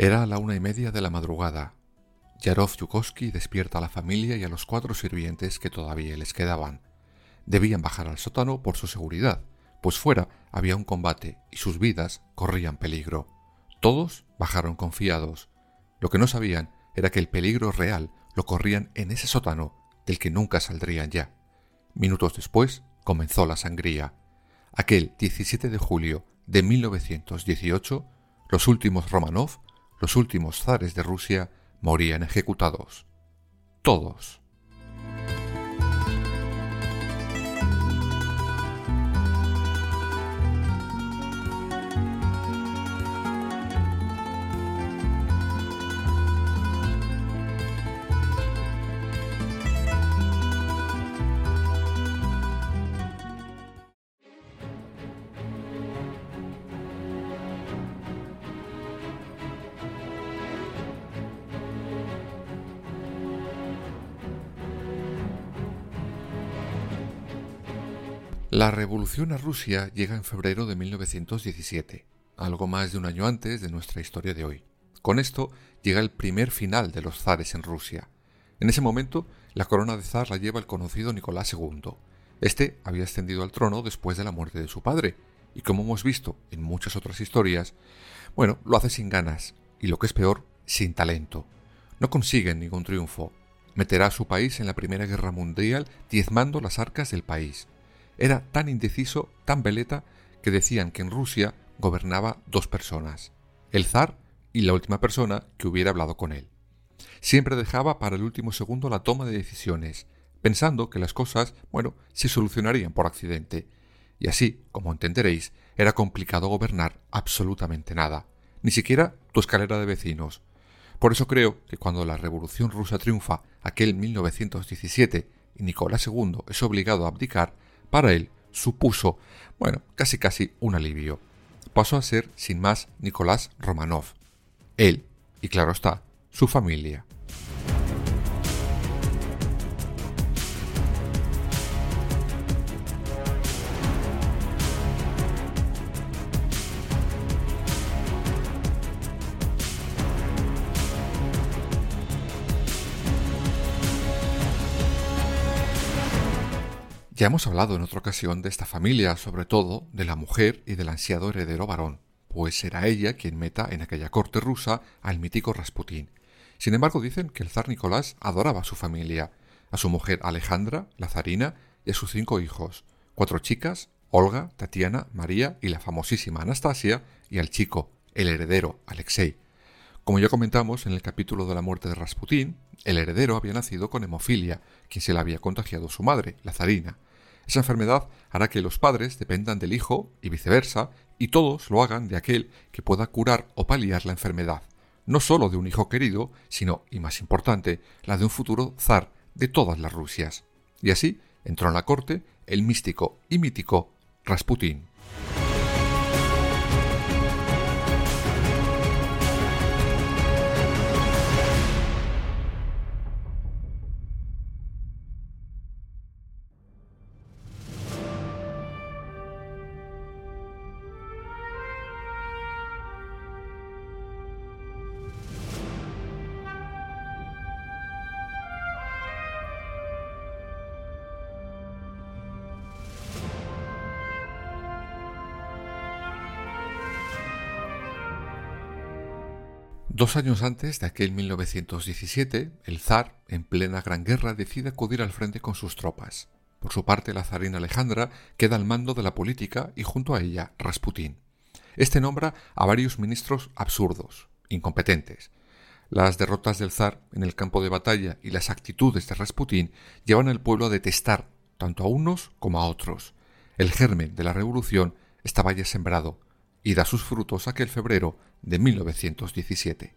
Era la una y media de la madrugada. Yarov Yukovsky despierta a la familia y a los cuatro sirvientes que todavía les quedaban. Debían bajar al sótano por su seguridad, pues fuera había un combate y sus vidas corrían peligro. Todos bajaron confiados. Lo que no sabían era que el peligro real lo corrían en ese sótano del que nunca saldrían ya. Minutos después comenzó la sangría. Aquel 17 de julio de 1918, los últimos Romanov los últimos zares de Rusia morían ejecutados. Todos. La revolución a Rusia llega en febrero de 1917, algo más de un año antes de nuestra historia de hoy. Con esto llega el primer final de los zares en Rusia. En ese momento, la corona de zar la lleva el conocido Nicolás II. Este había ascendido al trono después de la muerte de su padre, y como hemos visto en muchas otras historias, bueno, lo hace sin ganas, y lo que es peor, sin talento. No consigue ningún triunfo. Meterá a su país en la Primera Guerra Mundial diezmando las arcas del país era tan indeciso, tan veleta, que decían que en Rusia gobernaba dos personas, el zar y la última persona que hubiera hablado con él. Siempre dejaba para el último segundo la toma de decisiones, pensando que las cosas, bueno, se solucionarían por accidente. Y así, como entenderéis, era complicado gobernar absolutamente nada, ni siquiera tu escalera de vecinos. Por eso creo que cuando la Revolución rusa triunfa aquel 1917 y Nicolás II es obligado a abdicar, para él supuso, bueno, casi casi un alivio. Pasó a ser, sin más, Nicolás Romanov. Él, y claro está, su familia. Ya hemos hablado en otra ocasión de esta familia, sobre todo de la mujer y del ansiado heredero varón, pues será ella quien meta en aquella corte rusa al mítico Rasputín. Sin embargo, dicen que el zar Nicolás adoraba a su familia, a su mujer Alejandra, la zarina, y a sus cinco hijos, cuatro chicas, Olga, Tatiana, María y la famosísima Anastasia, y al chico, el heredero, Alexei. Como ya comentamos en el capítulo de la muerte de Rasputín, el heredero había nacido con hemofilia, quien se la había contagiado su madre, la zarina. Esa enfermedad hará que los padres dependan del hijo y viceversa, y todos lo hagan de aquel que pueda curar o paliar la enfermedad, no sólo de un hijo querido, sino, y más importante, la de un futuro zar de todas las Rusias. Y así entró en la corte el místico y mítico Rasputín. Dos años antes de aquel 1917, el zar, en plena Gran Guerra, decide acudir al frente con sus tropas. Por su parte, la zarina Alejandra queda al mando de la política y junto a ella Rasputín. Este nombra a varios ministros absurdos, incompetentes. Las derrotas del zar en el campo de batalla y las actitudes de Rasputín llevan al pueblo a detestar tanto a unos como a otros. El germen de la revolución estaba ya sembrado y da sus frutos aquel febrero de 1917.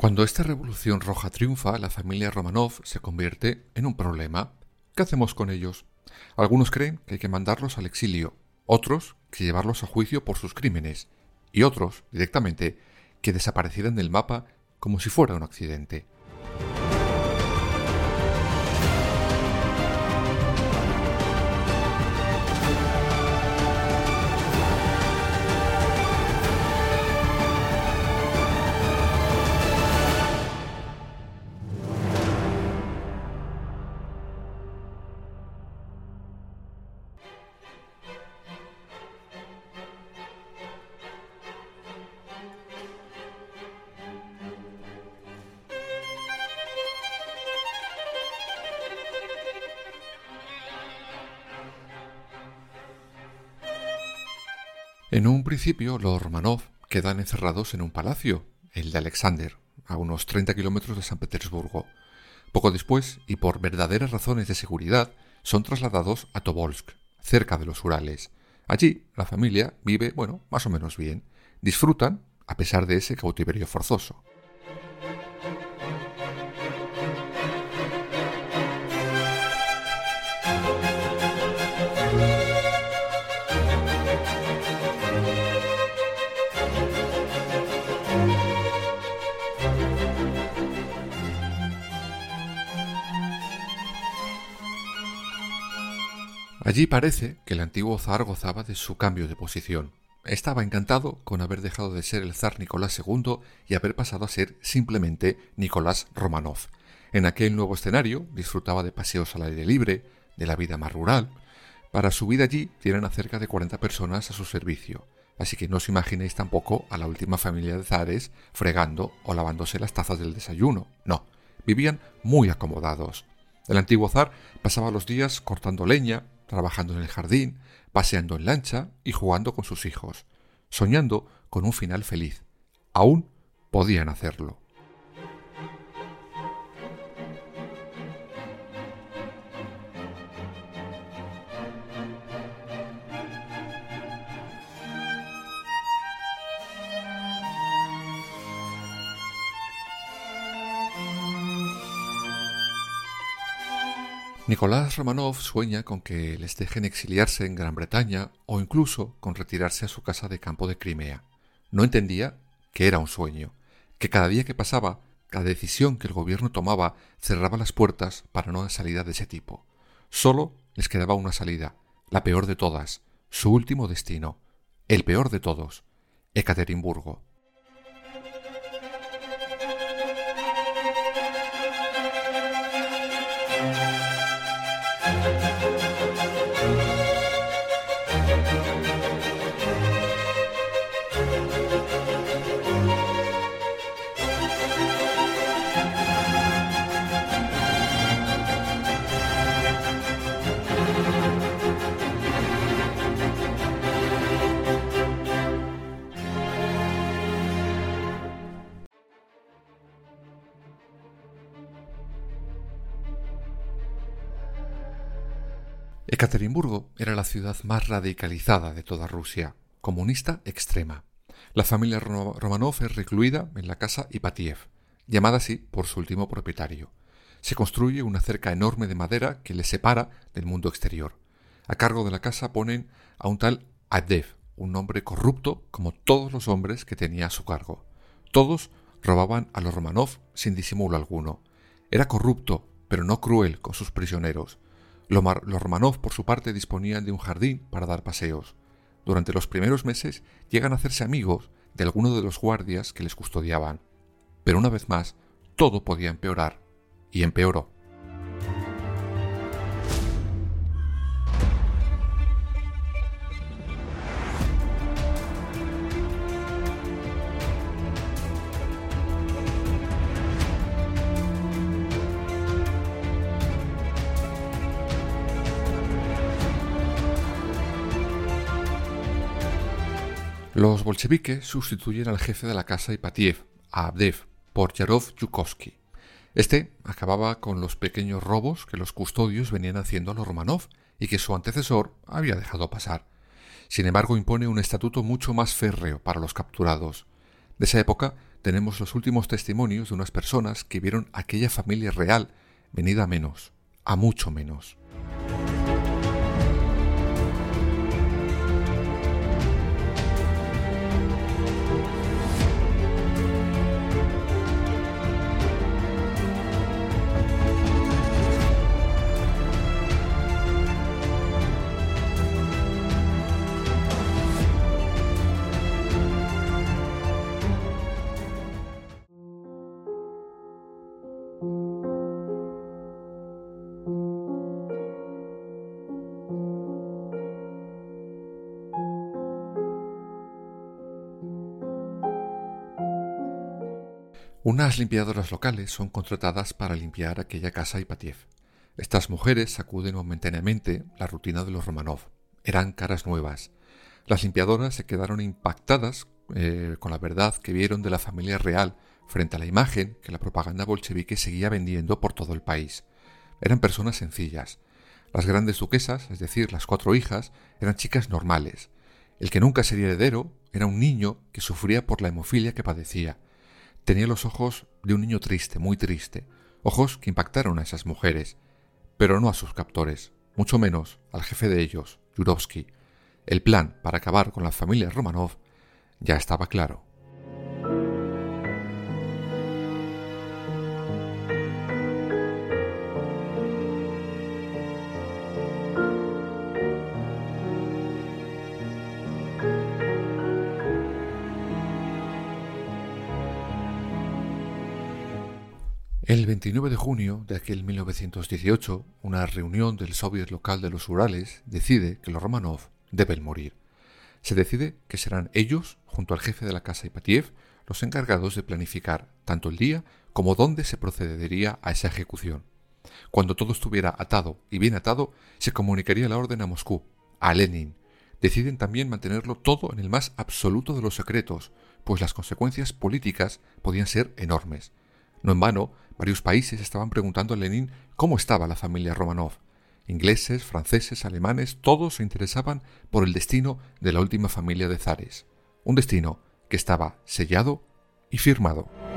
Cuando esta revolución roja triunfa, la familia Romanov se convierte en un problema. ¿Qué hacemos con ellos? Algunos creen que hay que mandarlos al exilio, otros que llevarlos a juicio por sus crímenes, y otros, directamente, que desaparecieran del mapa como si fuera un accidente. En un principio, los Romanov quedan encerrados en un palacio, el de Alexander, a unos 30 kilómetros de San Petersburgo. Poco después, y por verdaderas razones de seguridad, son trasladados a Tobolsk, cerca de los Urales. Allí, la familia vive, bueno, más o menos bien. Disfrutan, a pesar de ese cautiverio forzoso. Allí parece que el antiguo zar gozaba de su cambio de posición. Estaba encantado con haber dejado de ser el zar Nicolás II y haber pasado a ser simplemente Nicolás Romanov. En aquel nuevo escenario disfrutaba de paseos al aire libre, de la vida más rural. Para su vida allí tienen a cerca de 40 personas a su servicio, así que no os imaginéis tampoco a la última familia de zares fregando o lavándose las tazas del desayuno. No, vivían muy acomodados. El antiguo zar pasaba los días cortando leña, trabajando en el jardín, paseando en lancha y jugando con sus hijos, soñando con un final feliz. Aún podían hacerlo. Nicolás Romanov sueña con que les dejen exiliarse en Gran Bretaña o incluso con retirarse a su casa de campo de Crimea. No entendía que era un sueño, que cada día que pasaba, cada decisión que el gobierno tomaba cerraba las puertas para una salida de ese tipo. Solo les quedaba una salida, la peor de todas, su último destino, el peor de todos, Ekaterimburgo. Ekaterimburgo era la ciudad más radicalizada de toda Rusia, comunista extrema. La familia Romanov es recluida en la casa Ipatiev, llamada así por su último propietario. Se construye una cerca enorme de madera que les separa del mundo exterior. A cargo de la casa ponen a un tal Adev, un hombre corrupto como todos los hombres que tenía a su cargo. Todos robaban a los Romanov sin disimulo alguno. Era corrupto, pero no cruel con sus prisioneros. Los Romanov, por su parte, disponían de un jardín para dar paseos. Durante los primeros meses llegan a hacerse amigos de alguno de los guardias que les custodiaban. Pero una vez más, todo podía empeorar, y empeoró. Los bolcheviques sustituyen al jefe de la casa Ipatiev, a Abdev, por Yarov Yukovsky. Este acababa con los pequeños robos que los custodios venían haciendo a los Romanov y que su antecesor había dejado pasar. Sin embargo, impone un estatuto mucho más férreo para los capturados. De esa época tenemos los últimos testimonios de unas personas que vieron aquella familia real venida a menos, a mucho menos. Unas limpiadoras locales son contratadas para limpiar aquella casa Ipatiev. Estas mujeres sacuden momentáneamente la rutina de los Romanov. Eran caras nuevas. Las limpiadoras se quedaron impactadas eh, con la verdad que vieron de la familia real frente a la imagen que la propaganda bolchevique seguía vendiendo por todo el país. Eran personas sencillas. Las grandes duquesas, es decir, las cuatro hijas, eran chicas normales. El que nunca sería heredero era un niño que sufría por la hemofilia que padecía Tenía los ojos de un niño triste, muy triste, ojos que impactaron a esas mujeres, pero no a sus captores, mucho menos al jefe de ellos, Yurovsky. El plan para acabar con la familia Romanov ya estaba claro. El 29 de junio de aquel 1918, una reunión del Soviet local de los Urales decide que los Romanov deben morir. Se decide que serán ellos, junto al jefe de la casa Ipatiev, los encargados de planificar tanto el día como dónde se procedería a esa ejecución. Cuando todo estuviera atado y bien atado, se comunicaría la orden a Moscú, a Lenin. Deciden también mantenerlo todo en el más absoluto de los secretos, pues las consecuencias políticas podían ser enormes. No en vano, varios países estaban preguntando a Lenin cómo estaba la familia Romanov. Ingleses, franceses, alemanes, todos se interesaban por el destino de la última familia de zares. Un destino que estaba sellado y firmado.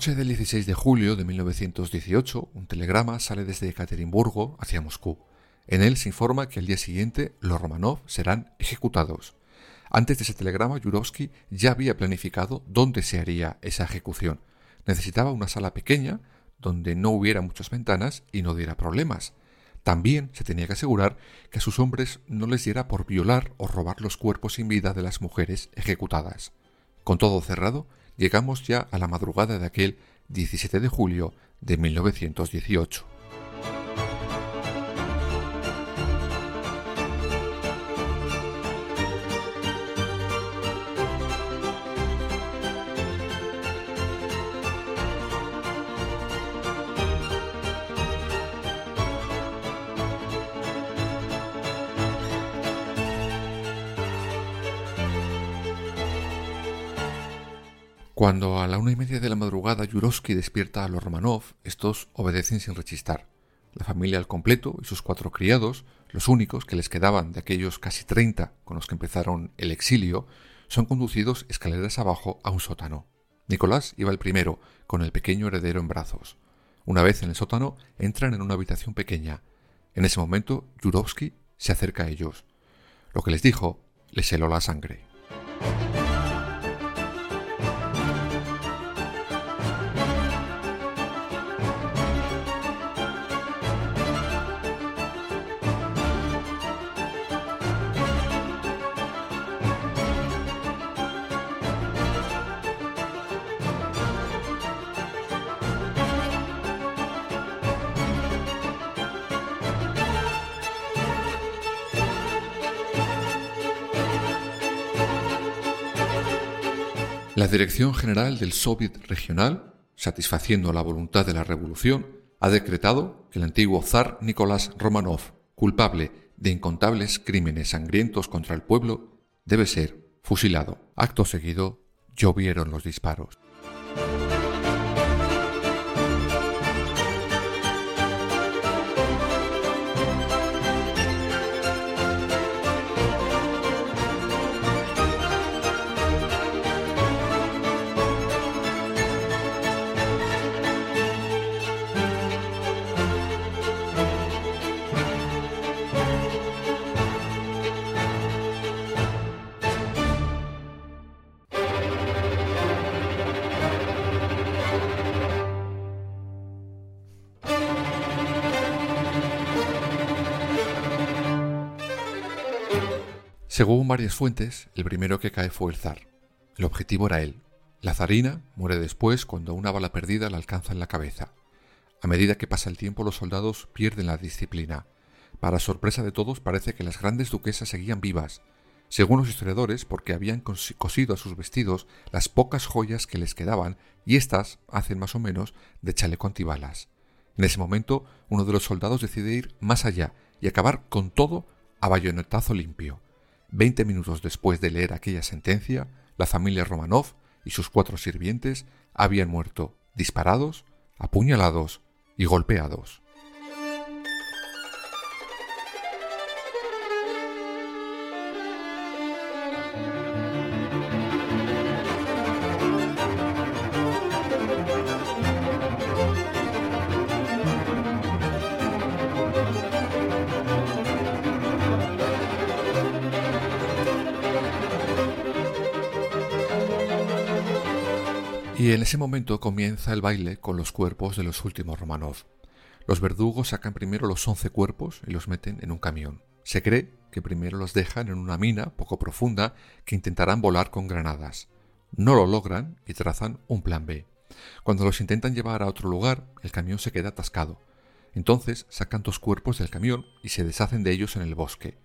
Noche del 16 de julio de 1918, un telegrama sale desde Ekaterimburgo hacia Moscú. En él se informa que al día siguiente los Romanov serán ejecutados. Antes de ese telegrama, Yurovsky ya había planificado dónde se haría esa ejecución. Necesitaba una sala pequeña, donde no hubiera muchas ventanas y no diera problemas. También se tenía que asegurar que a sus hombres no les diera por violar o robar los cuerpos sin vida de las mujeres ejecutadas. Con todo cerrado, llegamos ya a la madrugada de aquel 17 de julio de 1918. Cuando a la una y media de la madrugada Yurovsky despierta a los Romanov, estos obedecen sin rechistar. La familia al completo y sus cuatro criados, los únicos que les quedaban de aquellos casi treinta con los que empezaron el exilio, son conducidos escaleras abajo a un sótano. Nicolás iba el primero, con el pequeño heredero en brazos. Una vez en el sótano, entran en una habitación pequeña. En ese momento, Yurovsky se acerca a ellos. Lo que les dijo les heló la sangre. La Dirección General del Soviet Regional, satisfaciendo la voluntad de la revolución, ha decretado que el antiguo zar Nicolás Romanov, culpable de incontables crímenes sangrientos contra el pueblo, debe ser fusilado. Acto seguido, llovieron los disparos. Según varias fuentes, el primero que cae fue el zar. El objetivo era él. La zarina muere después cuando una bala perdida la alcanza en la cabeza. A medida que pasa el tiempo los soldados pierden la disciplina. Para sorpresa de todos parece que las grandes duquesas seguían vivas, según los historiadores porque habían cosido a sus vestidos las pocas joyas que les quedaban y éstas hacen más o menos de chaleco antibalas. En ese momento uno de los soldados decide ir más allá y acabar con todo a bayonetazo limpio. Veinte minutos después de leer aquella sentencia, la familia Romanov y sus cuatro sirvientes habían muerto disparados, apuñalados y golpeados. Y en ese momento comienza el baile con los cuerpos de los últimos Romanov. Los verdugos sacan primero los once cuerpos y los meten en un camión. Se cree que primero los dejan en una mina poco profunda que intentarán volar con granadas. No lo logran y trazan un plan B. Cuando los intentan llevar a otro lugar, el camión se queda atascado. Entonces sacan dos cuerpos del camión y se deshacen de ellos en el bosque.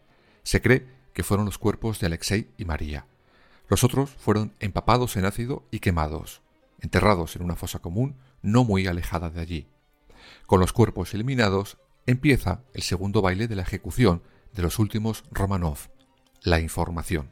Se cree que fueron los cuerpos de Alexei y María. Los otros fueron empapados en ácido y quemados enterrados en una fosa común no muy alejada de allí. Con los cuerpos eliminados, empieza el segundo baile de la ejecución de los últimos Romanov, la información.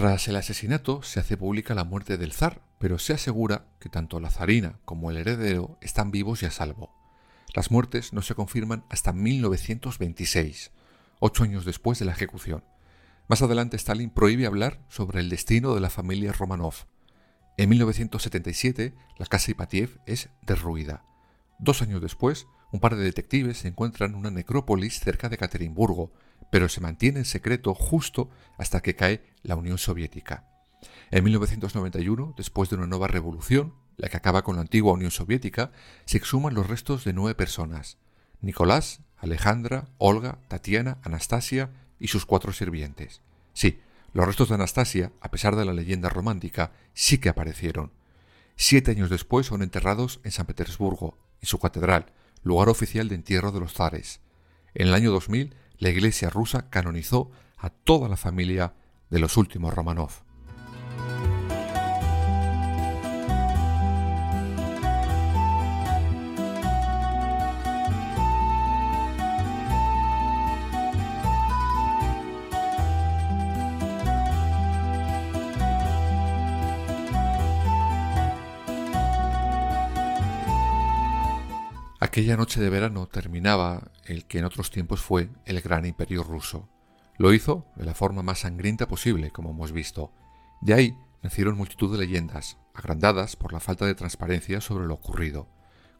Tras el asesinato se hace pública la muerte del zar, pero se asegura que tanto la zarina como el heredero están vivos y a salvo. Las muertes no se confirman hasta 1926, ocho años después de la ejecución. Más adelante Stalin prohíbe hablar sobre el destino de la familia Romanov. En 1977 la casa Ipatiev es derruida. Dos años después, un par de detectives encuentran una necrópolis cerca de Caterimburgo, pero se mantiene en secreto justo hasta que cae la Unión Soviética. En 1991, después de una nueva revolución, la que acaba con la antigua Unión Soviética, se exhuman los restos de nueve personas, Nicolás, Alejandra, Olga, Tatiana, Anastasia y sus cuatro sirvientes. Sí, los restos de Anastasia, a pesar de la leyenda romántica, sí que aparecieron. Siete años después son enterrados en San Petersburgo, en su catedral, lugar oficial de entierro de los zares. En el año 2000 la Iglesia rusa canonizó a toda la familia de los últimos Romanov. Aquella noche de verano terminaba el que en otros tiempos fue el gran imperio ruso. Lo hizo de la forma más sangrienta posible, como hemos visto. De ahí nacieron multitud de leyendas, agrandadas por la falta de transparencia sobre lo ocurrido,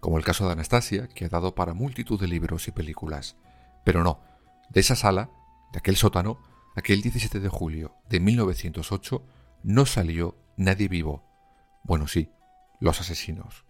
como el caso de Anastasia, que ha dado para multitud de libros y películas. Pero no, de esa sala, de aquel sótano, aquel 17 de julio de 1908, no salió nadie vivo. Bueno, sí, los asesinos.